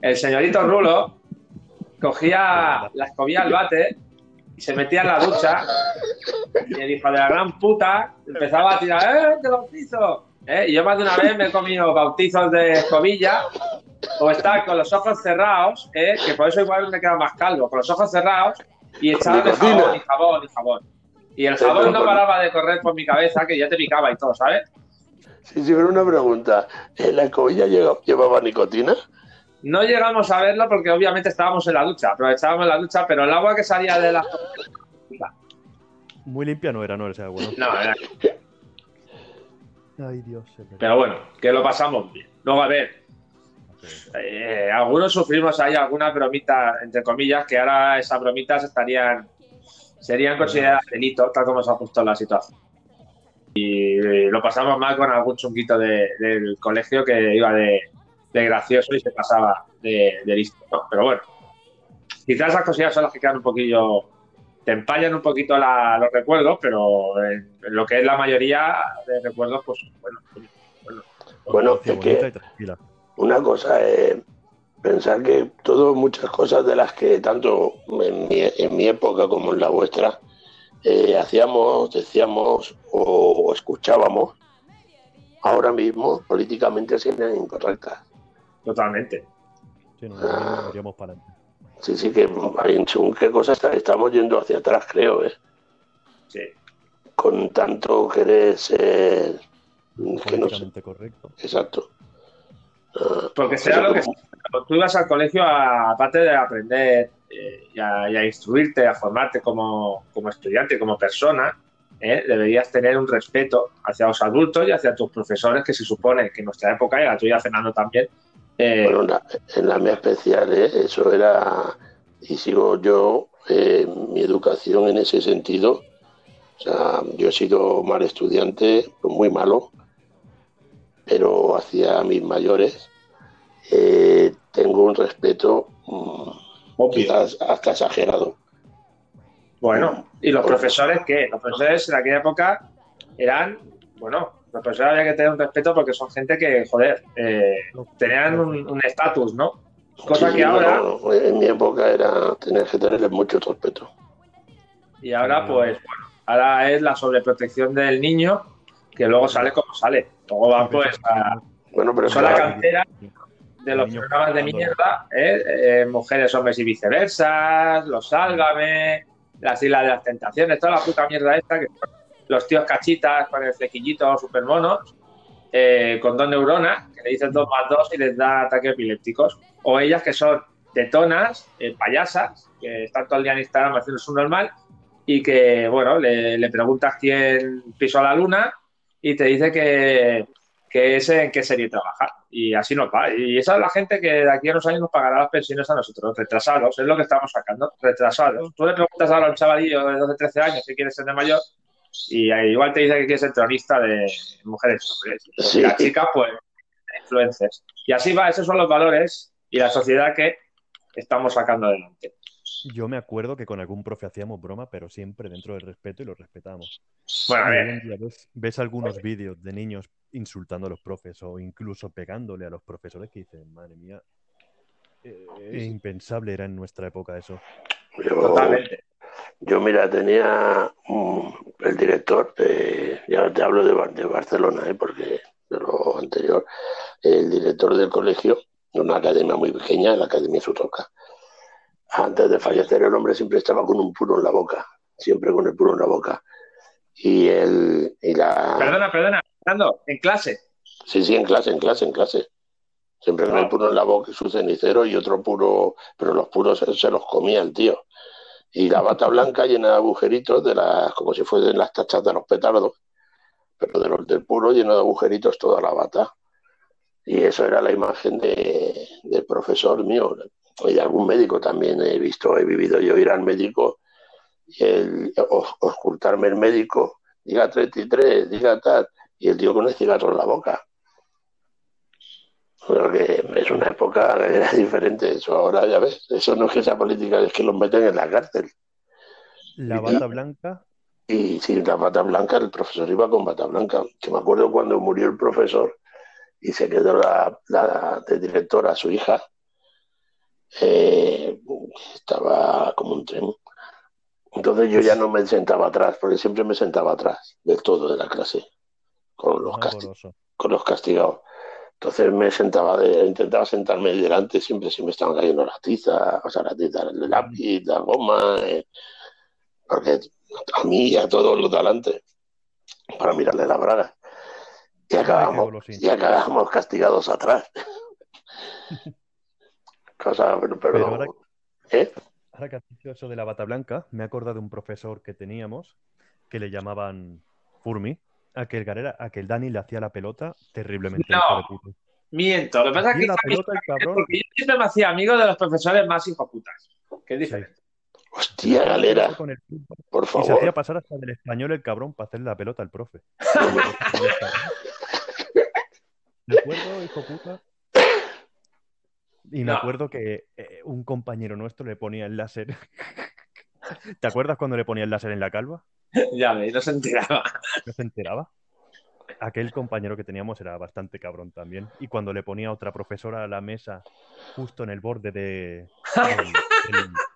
el señorito Rulo cogía la escobilla al bate y se metía en la ducha y el hijo de la gran puta empezaba a tirar, ¡eh, te bautizo! ¿Eh? Y yo más de una vez me he comido bautizos de escobilla o estar con los ojos cerrados, ¿eh? que por eso igual me queda más calvo, con los ojos cerrados y echándome Nicotina. jabón y jabón y jabón. Y el jabón no paraba de correr por mi cabeza, que ya te picaba y todo, ¿sabes? Sí, sí, pero una pregunta. ¿Eh, ¿La escobilla llevaba nicotina? No llegamos a verlo porque obviamente estábamos en la ducha, aprovechábamos la ducha, pero el agua que salía de la... Muy limpia no era, no ese agua, ¿no? No, era Ay, Dios. Pero bueno, que lo pasamos bien. Luego, a ver, eh, algunos sufrimos ahí alguna bromita, entre comillas, que ahora esas bromitas estarían serían consideradas delito, tal como se ha puesto la situación. Y eh, lo pasamos mal con algún chunguito de- del colegio que iba de, de gracioso y se pasaba de, de listo. ¿no? Pero bueno, quizás esas cosillas son las que quedan un poquillo, te empañan un poquito la- los recuerdos, pero en, en lo que es la mayoría de recuerdos, pues bueno, bueno, Bueno, es que. Una cosa es pensar que todo, muchas cosas de las que tanto en mi, en mi época como en la vuestra eh, hacíamos, decíamos o escuchábamos, ahora mismo políticamente serían incorrectas. totalmente. Sí, no, no, no, para. Sí, sí, que según qué cosas estamos yendo hacia atrás, creo, ¿eh? Sí. con tanto querer ser que no sé, correcto. exacto. Porque sea lo que sea, cuando tú ibas al colegio, a- aparte de aprender eh, y, a, y a instruirte, a formarte como, como estudiante, como persona, eh, deberías tener un respeto hacia los adultos y hacia tus profesores, que se supone que en nuestra época, y la tuya, Fernando, también, eh, Bueno, en la, en la mía especial, ¿eh? eso era, y sigo yo, mi educación en ese sentido. O sea, yo he sido mal estudiante, muy malo, pero hacia mis mayores eh, tengo un respeto mm, quizás hasta exagerado. Bueno, ¿y los profesores qué? Los profesores en aquella época eran, bueno, los profesores había que tener un respeto porque son gente que, joder, eh, tenían un estatus, ¿no? Cosa Sí, que ahora, no, no, en mi época era tener que tenerle mucho respeto. y ahora pues, bueno, ahora es la sobreprotección del niño que luego sale como sale. Luego van pues a, Bueno, pero son la claro, cantera de los programas de mierda, ¿eh? Eh, mujeres, hombres y viceversas, los sálvame, las islas de las tentaciones, toda la puta mierda esta que los tíos cachitas con el flequillito super monos, eh, con dos neuronas, que le dicen dos más dos y les da ataques epilépticos. O ellas que son tetonas, eh, payasas, que están todo el día en Instagram haciendo su normal y que, bueno, le, le preguntas quién pisó la luna y te dice que, que es en qué serie trabaja. Y así nos va. Y esa es la gente que de aquí a unos años nos pagará las pensiones a nosotros, retrasados, es lo que estamos sacando, retrasados. Tú le preguntas a los chavalillos de 12, 13 años si quieres ser de mayor y igual te dice que quieres ser tronista de mujeres y hombres. Sí. Y las chicas, pues, influencers. Y así va, esos son los valores y la sociedad que estamos sacando adelante. Yo me acuerdo que con algún profe hacíamos broma, pero siempre dentro del respeto y lo respetamos. Bueno, a Y hoy ver, en día ves, ves algunos vídeos de niños insultando a los profes o incluso pegándole a los profesores que dicen, madre mía, eh, es impensable era en nuestra época eso. Yo, totalmente. yo, mira, tenía mm, el director, de, ya te hablo de Barcelona, ¿eh? porque de lo anterior, el director del colegio, de una academia muy pequeña, la Academia Sutoca. Antes de fallecer, el hombre siempre estaba con un puro en la boca, siempre con el puro en la boca. Y él, y la. Perdona, perdona, Fernando, en clase. Sí, sí, en clase, en clase, en clase. Siempre con el puro en la boca y su cenicero y otro puro, pero los puros se, se los comía el tío. Y la bata blanca llena de agujeritos, de las, como si fuesen las tachas de los petardos, pero de los del puro lleno de agujeritos toda la bata. Y eso era la imagen de, del profesor mío. Y algún médico también he visto, he vivido yo ir al médico y el, ocultarme el médico, diga 33, diga tal, y el tío con el cigarro en la boca. Creo que es una época era diferente. Eso ahora ya ves, eso no es que sea política, es que los meten en la cárcel. La bata blanca, Y sin la bata blanca, el profesor iba con bata blanca. Que me acuerdo cuando murió el profesor y se quedó la, la de directora, su hija, eh, estaba como un tren. Entonces yo ya no me sentaba atrás, porque siempre me sentaba atrás del todo de la clase, con los, casti- con los castigados. Entonces me sentaba, de, intentaba sentarme delante, siempre se me estaban cayendo las tizas, o sea, las tizas, el lápiz, la goma, eh, porque a mí y a todos los de adelante, para mirarle la braga. Y golosín. y acabamos castigados atrás. <laughs> Cosa, pero, pero- Pero ahora- ¿eh? Ahora que has dicho eso de la bata blanca, me he acordado de un profesor que teníamos que le llamaban Furmi, a que el, Garera, a que el Dani le hacía la pelota terriblemente. No. de. Miento. Lo que pasa es que la pelota el cabrón. porque yo siempre me hacía amigo de los profesores más hijoputas. Que es diferente. Hostia, galera, Con el fútbol. por Y se hacía favor. pasar hasta del español el cabrón para hacerle la pelota al profe. <laughs> Me acuerdo, hijo puta. Y me No. acuerdo que eh, un compañero nuestro le ponía el láser. <laughs> ¿Te acuerdas cuando le ponía el láser en la calva? ya veis, no se enteraba. No se enteraba. Aquel compañero que teníamos era bastante cabrón también. Y cuando le ponía otra profesora a la mesa, justo en el borde de,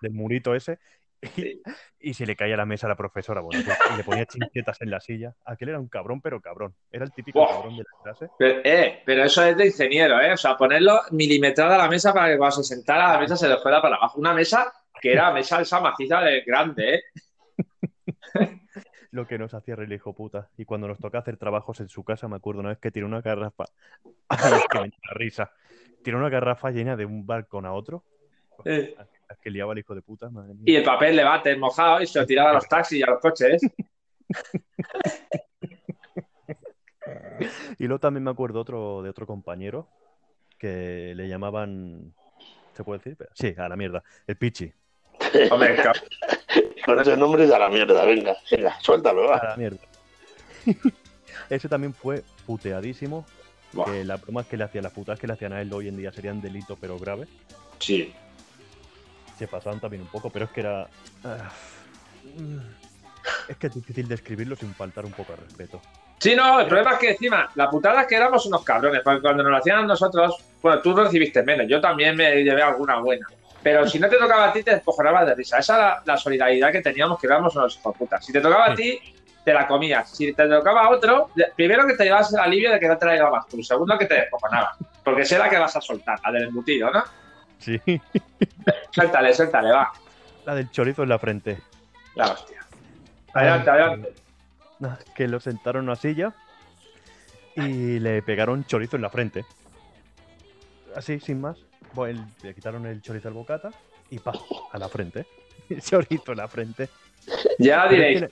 del murito ese, y, <laughs> y se le caía la mesa a la profesora, bueno, pues, y le ponía chinchetas en la silla. Aquel era un cabrón, pero cabrón. Era el típico cabrón de la clase. Pero, eh, pero eso es de ingeniero, ¿eh? O sea, ponerlo milimetrada a la mesa para que cuando se sentara la mesa se le fuera para abajo. Una mesa que era mesa esa maciza de grande, ¿eh? <laughs> Lo que nos hacía reír, hijo puta. Y cuando nos toca hacer trabajos en su casa, me acuerdo una vez que tiró una garrafa. <laughs> Que me risa. Tiró una garrafa llena de un balcón a otro. Eh. Que liaba el hijo de puta, madre mía. Y el papel de bate mojado y se lo tiraba a los taxis y a los coches. <laughs> Y luego también me acuerdo otro, de otro compañero que le llamaban. ¿Se puede decir? Sí, a la mierda. El Pichi. Hombre. Con ese nombre da la mierda, venga, venga, suéltalo, A va. la mierda. <laughs> Ese también fue puteadísimo. Buah, Que las bromas que le hacían, las putas que le hacían a él hoy en día serían delito, pero grave. sí. Se pasaban también un poco, pero es que era. ah, Es que es difícil describirlo sin faltar un poco al respeto. Sí, no, el problema es que encima, la putada es que éramos unos cabrones, porque cuando nos lo hacían a nosotros, bueno, tú recibiste menos, yo también me llevé alguna buena. Pero si no te tocaba a ti, te descojonabas de risa. Esa era la solidaridad que teníamos, que éramos unos hijos putas. Si te tocaba a ti, te la comías. Si te tocaba a otro, de- primero que te llevabas el alivio de que no te la llevabas tú. Segundo que te descojonabas. Porque sé la que vas a soltar, la del embutido, ¿no? Sí. Suéltale, suéltale, va. La del chorizo en la frente. La hostia. Adelante, adelante. Que lo sentaron en una silla y le pegaron chorizo en la frente. Así, sin más. Bueno, le quitaron el chorizo al bocata y pa, a la frente. <laughs> chorizo en la frente. Ya diréis,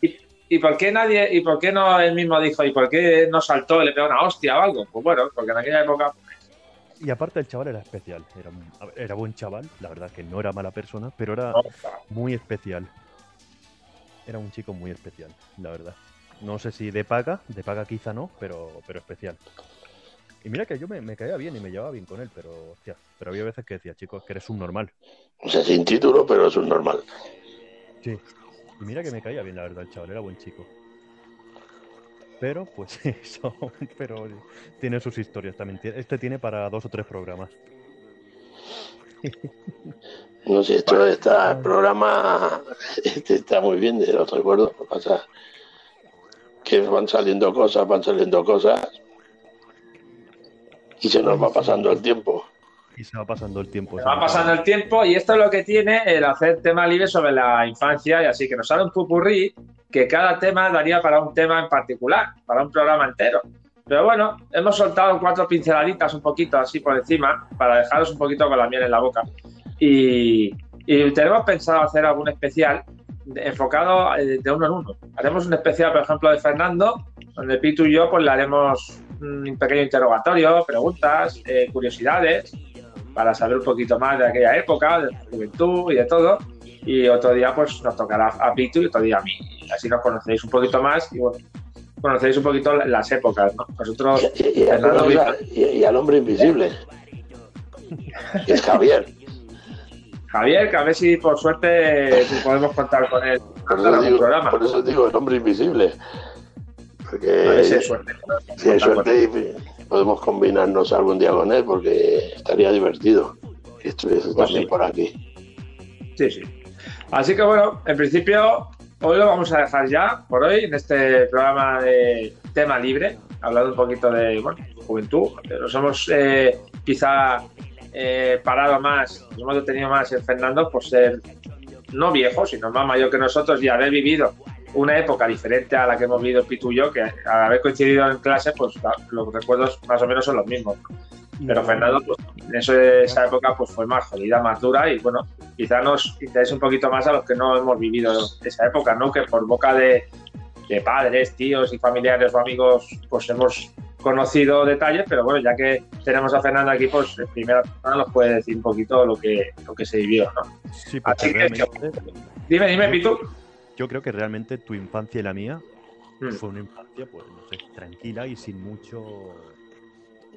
¿y, por qué nadie, y por qué no él mismo dijo, y por qué no saltó y le pegó una hostia o algo? Pues bueno, porque en aquella época. Y aparte el chaval era especial, era, era buen chaval, la verdad que no era mala persona, pero era muy especial. Era un chico muy especial, la verdad. No sé si de paga, de paga quizá no, pero, pero especial. Y mira que yo me, caía bien y me llevaba bien con él, pero hostia, pero había veces que decía, chicos, que eres un normal. O sea, sin título, pero es un normal. Sí. Y mira que me caía bien, la verdad, el chaval, era buen chico. Pero, pues <laughs> eso, pero tiene sus historias también. Este tiene para dos o tres programas. No sé, esto está, el programa este está muy bien de los recuerdos. que pasa que van saliendo cosas, van saliendo cosas y se nos va pasando el tiempo. Y se va pasando el tiempo. Se va pasando el tiempo y esto es lo que tiene el hacer tema libre sobre la infancia y así que nos sale un pupurrí que cada tema daría para un tema en particular, para un programa entero. Pero bueno, hemos soltado cuatro pinceladitas un poquito así por encima para dejaros un poquito con la miel en la boca. Y, y tenemos pensado hacer algún especial enfocado eh, de uno en uno. Haremos un especial, por ejemplo, de Fernando, donde Pitu y yo pues le haremos un pequeño interrogatorio, preguntas, eh, curiosidades, para saber un poquito más de aquella época, de la juventud y de todo. Y otro día pues nos tocará a Pitu y otro día a mí. Así nos conocéis un poquito más y bueno, conocéis un poquito las épocas, ¿no? Nosotros... Y, al hombre invisible. es Javier. Javier, que a ver si por suerte podemos contar con él por eso, digo, programa. por eso digo, el hombre invisible. Porque si hay suerte, si hay suerte y podemos combinarnos algún día con él, porque estaría divertido que estuviese pues también por aquí. Sí, sí. Así que bueno, en principio hoy lo vamos a dejar ya por hoy en este programa de tema libre, hablando un poquito de bueno, juventud. Nos hemos eh, quizá eh, parado más, nos hemos detenido más en Fernando por ser no viejo, sino más mayor que nosotros y haber vivido una época diferente a la que hemos vivido Pitu y yo, que al haber coincidido en clase, pues los recuerdos más o menos son los mismos. Pero Fernando, pues, en esa época, pues fue más jodida, más dura y bueno, quizá nos interese un poquito más a los que no hemos vivido esa época, ¿no? Que por boca de, de padres, tíos y familiares o amigos, pues hemos conocido detalles, pero bueno, ya que tenemos a Fernando aquí, pues en primera persona nos puede decir un poquito lo que, lo que se vivió, ¿no? Sí, Así que, dime, dime, Pitu. Yo creo que realmente tu infancia y la mía hmm. fue una infancia, pues, no sé, tranquila y sin mucho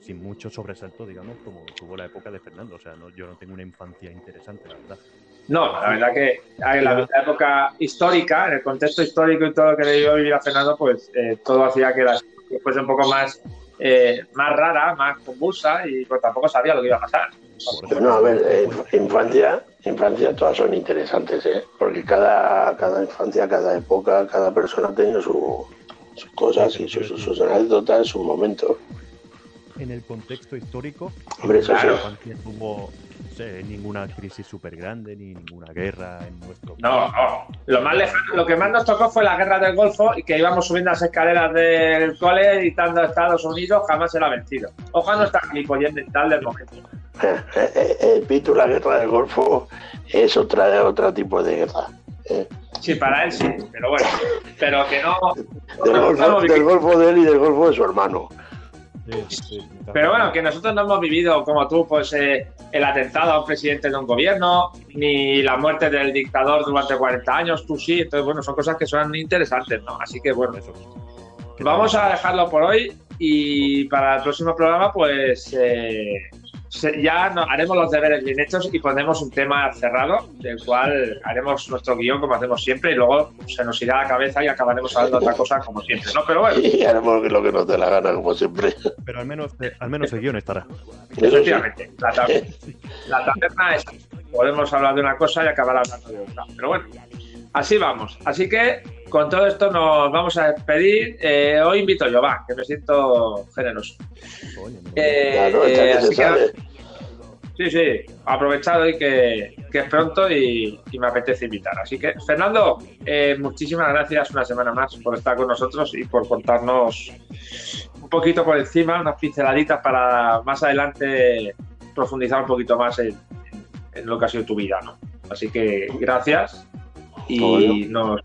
sin mucho sobresalto, digamos, como tuvo la época de Fernando. O sea, no, yo no tengo una infancia interesante, la verdad. No, la verdad que en la, época histórica, en el contexto histórico y todo lo que le dio vivir a Fernando, pues eh, todo hacía que, las, fuese un poco más, eh, más rara, más convulsa y pues tampoco sabía lo que iba a pasar. Bueno, a ver, eh, infancia, infancia todas son interesantes, ¿eh? porque cada, cada infancia, cada época, cada persona tiene sus cosas y sus, sus anécdotas, sus momentos en el contexto histórico, Hombre, eso claro. no hubo ninguna crisis súper grande ni ninguna guerra en nuestro país. No, no. Lo, más lejano, lo que más nos tocó fue la guerra del Golfo y que íbamos subiendo las escaleras del cole gritando a Estados Unidos jamás será vencido. Ojalá no está ni mental del momento. El eh, eh, eh, la guerra del Golfo es otra, otro tipo de guerra. Sí, para él sí, pero bueno, pero que no. <laughs> Del, golfo, del golfo de él y del Golfo de su hermano. Pero bueno, que nosotros no hemos vivido como tú, pues eh, el atentado a un presidente de un gobierno, ni la muerte del dictador durante 40 años, tú sí. Entonces, bueno, son cosas que son interesantes, ¿no? Así que bueno, vamos a dejarlo por hoy y para el próximo programa, pues eh, ya haremos los deberes bien hechos y pondremos un tema cerrado, del cual haremos nuestro guion como hacemos siempre y luego se nos irá a la cabeza y acabaremos hablando de otra cosa como siempre, ¿no? Pero bueno. <laughs> Y haremos lo que nos dé la gana como siempre. Pero al menos, eh, al menos el guion estará. Efectivamente. La, taberna, es... Podemos hablar de una cosa y acabar hablando de otra. Pero bueno, así vamos. Así que con todo esto nos vamos a despedir. Eh, hoy invito yo, va, que me siento generoso. Eh, así que, Sí, sí, aprovechado y que, es pronto y, me apetece invitar. Así que, Fernando, eh, muchísimas gracias una semana más por estar con nosotros y por contarnos un poquito por encima, unas pinceladitas para más adelante profundizar un poquito más en, lo que ha sido tu vida, ¿no? Así que gracias y nos,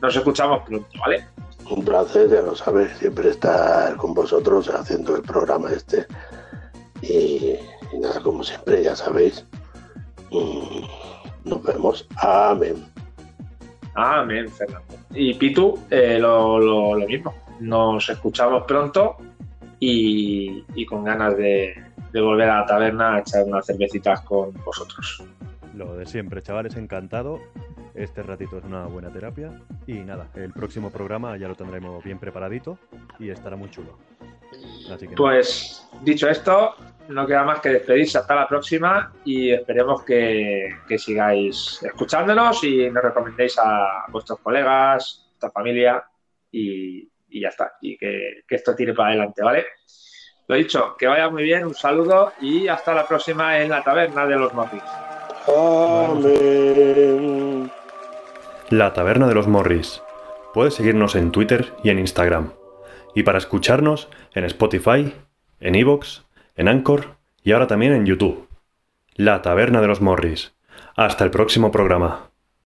nos escuchamos pronto, ¿vale? Un placer, ya lo sabes, siempre estar con vosotros haciendo el programa este. Y y nada, como siempre, ya sabéis. Nos vemos. Amén. Amén, Fernando. Y Pitu, eh, lo, mismo. Nos escuchamos pronto y, con ganas de, volver a la taberna a echar unas cervecitas con vosotros. Lo de siempre, chavales, encantado. Este ratito es una buena terapia. Y nada, el próximo programa ya lo tendremos bien preparadito y estará muy chulo. pues, dicho esto, no queda más que despedirse hasta la próxima y esperemos que, sigáis escuchándonos y nos recomendéis a vuestros colegas, vuestra familia y, ya está. Y que, esto tire para adelante, ¿vale? Lo dicho, que vaya muy bien, un saludo y hasta la próxima en la taberna de los Morris. Amén. La taberna de los Morris. Puedes seguirnos en Twitter y en Instagram. Y para escucharnos en Spotify, en Evox en Anchor y ahora también en YouTube. La Taberna de los Morris. Hasta el próximo programa.